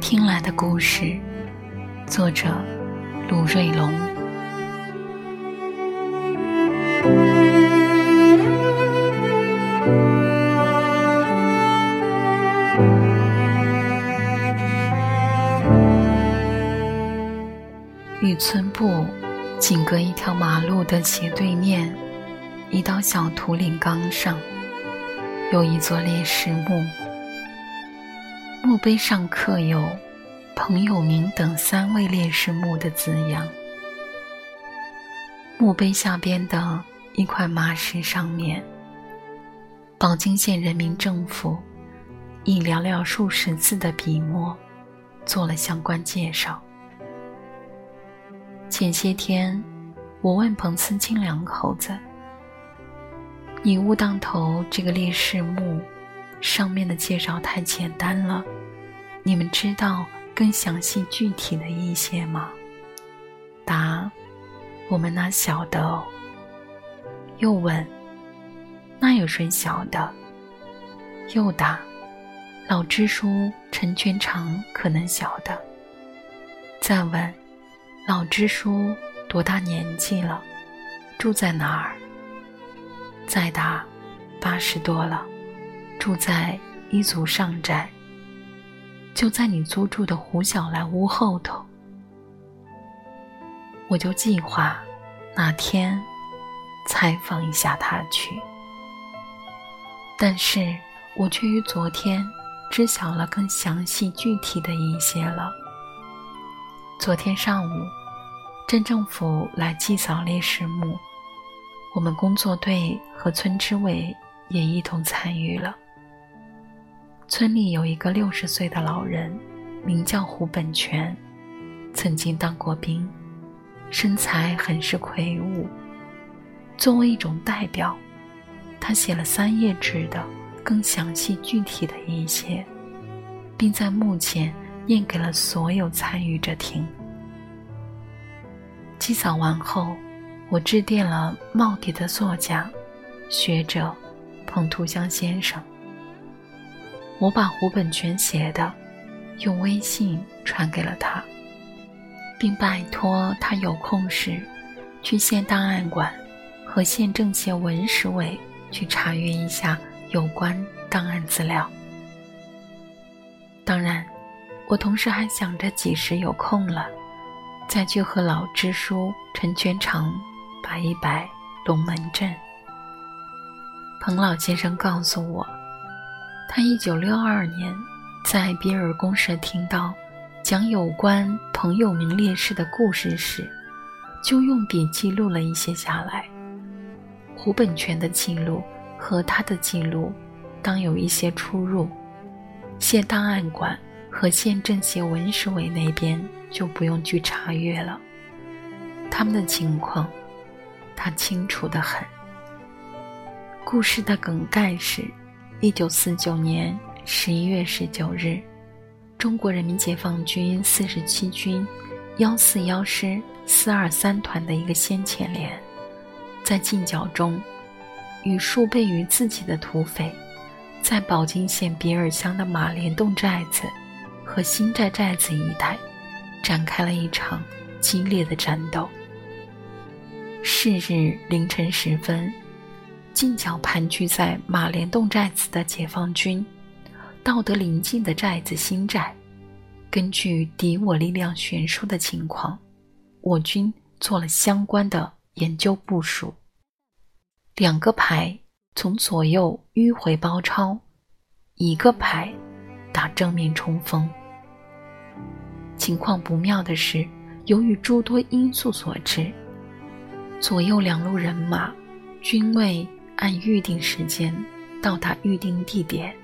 听来的故事，作者卢瑞龙。雨村部紧隔一条马路的斜对面，一道小土岭岗上，有一座烈士墓。墓碑上刻有“彭友明等三位烈士墓”的字样。墓碑下边的一块麻石上面，宝鸡县人民政府以寥寥数十字的笔墨做了相关介绍。前些天，我问彭思清两口子：“你误当头这个烈士墓上面的介绍太简单了。”你们知道更详细具体的一些吗？答：我们那晓得。又问：那有谁晓得？又答：老支书陈全长可能晓得。再问：老支书多大年纪了？住在哪儿？再大：八十多了，住在一族上寨。就在你租住的胡小兰屋后头，我就计划哪天采访一下他去。但是我却于昨天知晓了更详细具体的一些了。昨天上午，镇政府来祭扫烈士墓，我们工作队和村支委也一同参与了。村里有一个六十岁的老人，名叫胡本全，曾经当过兵，身材很是魁梧。作为一种代表，他写了三页纸的更详细具体的一些，并在墓前念给了所有参与者听。祭扫完后，我致电了耄耋的作家、学者彭图香先生。我把胡本全写的用微信传给了他，并拜托他有空时去县档案馆和县政协文史委去查阅一下有关档案资料。当然，我同时还想着几时有空了，再去和老支书陈全长摆一摆龙门阵。彭老先生告诉我。他一九六二年在比尔公社听到讲有关彭友明烈士的故事时，就用笔记录了一些下来。胡本全的记录和他的记录当有一些出入，县档案馆和县政协文史委那边就不用去查阅了。他们的情况，他清楚的很。故事的梗概是。一九四九年十一月十九日，中国人民解放军四十七军幺四幺师四二三团的一个先遣连，在进剿中，与数倍于自己的土匪，在宝靖县比尔乡的马连洞寨子和新寨寨子一带，展开了一场激烈的战斗。是日凌晨时分。近角盘踞在马连洞寨子的解放军，到得临近的寨子新寨，根据敌我力量悬殊的情况，我军做了相关的研究部署。两个排从左右迂回包抄，一个排打正面冲锋。情况不妙的是，由于诸多因素所致，左右两路人马均未。按预定时间到达预定地点，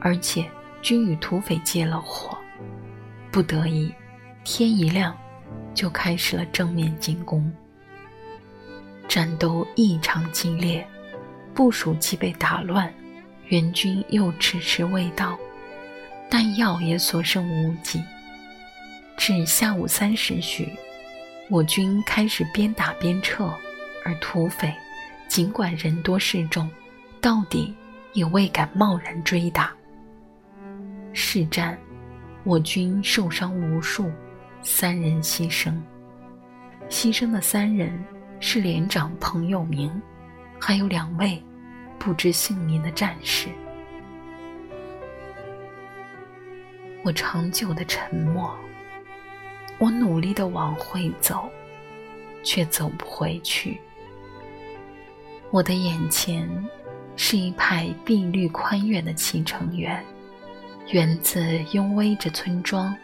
而且均与土匪接了火，不得已，天一亮就开始了正面进攻。战斗异常激烈，部署既被打乱，援军又迟迟未到，弹药也所剩无几。至下午三时许，我军开始边打边撤，而土匪。尽管人多势众，到底也未敢贸然追打。是战，我军受伤无数，三人牺牲。牺牲的三人是连长彭友明，还有两位不知姓名的战士。我长久的沉默，我努力的往回走，却走不回去。我的眼前是一排碧绿宽远的启程园。园子拥偎着村庄，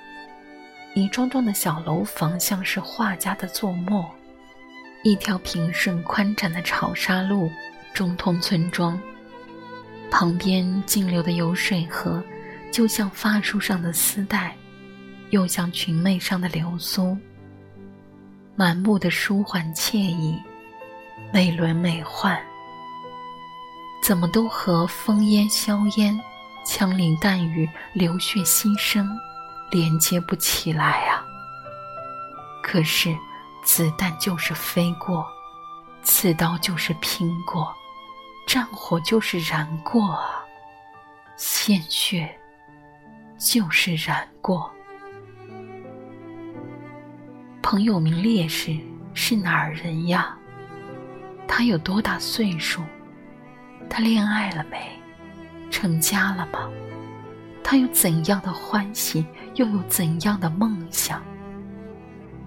一幢幢的小楼房像是画家的作墨。一条平顺宽展的草沙路中通村庄，旁边径流的油水河，就像发梳上的丝带，又像裙袂上的流苏。满目的舒缓惬意，美轮美奂，怎么都和烽烟硝烟。枪林弹雨、流血牺牲，连接不起来啊！可是，子弹就是飞过，刺刀就是拼过，战火就是燃过啊！鲜血就是燃过。彭友明烈士是哪儿人呀？他有多大岁数？他恋爱了没？成家了吗？他有怎样的欢喜，又有怎样的梦想？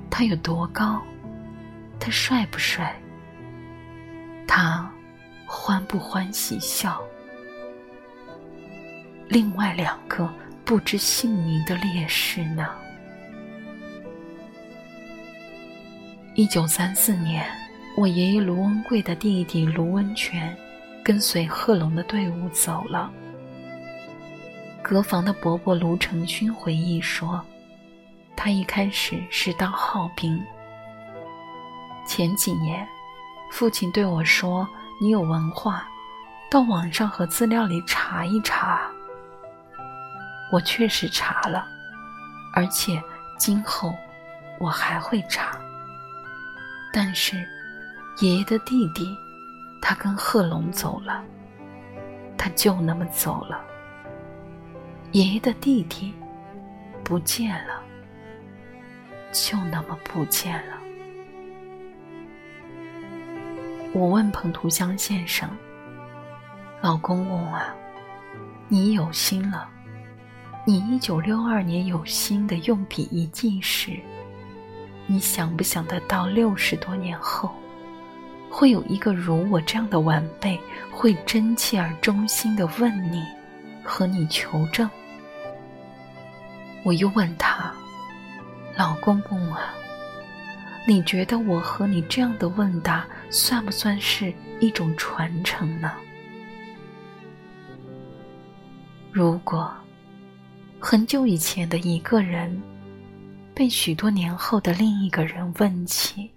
他有多高？他帅不帅？他欢不欢喜笑？另外两个不知姓名的烈士呢？一九三四年，我爷爷卢文贵的弟弟卢文全。跟随贺龙的队伍走了。隔房的伯伯卢成勋回忆说：“他一开始是当号兵。前几年，父亲对我说：‘你有文化，到网上和资料里查一查。’我确实查了，而且今后我还会查。但是，爷爷的弟弟。”他跟贺龙走了，他就那么走了。爷爷的弟弟不见了，就那么不见了。我问彭图香先生：“老公公啊，你有心了？你一九六二年有心的用笔一记时，你想不想得到六十多年后？”会有一个如我这样的晚辈，会真切而衷心的问你，和你求证。我又问他：“老公公啊，你觉得我和你这样的问答，算不算是一种传承呢？如果很久以前的一个人，被许多年后的另一个人问起。”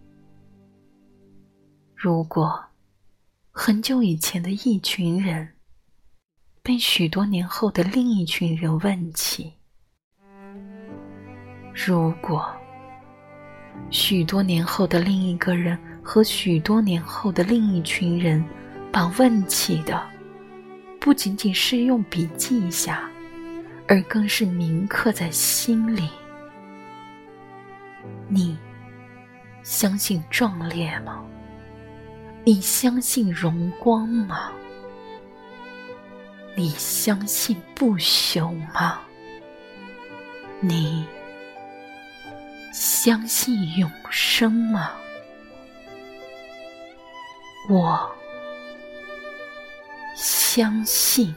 如果很久以前的一群人被许多年后的另一群人问起，如果许多年后的另一个人和许多年后的另一群人把问起的不仅仅是用笔记下，而更是铭刻在心里，你相信壮烈吗？你相信荣光吗？你相信不朽吗？你相信永生吗？我相信。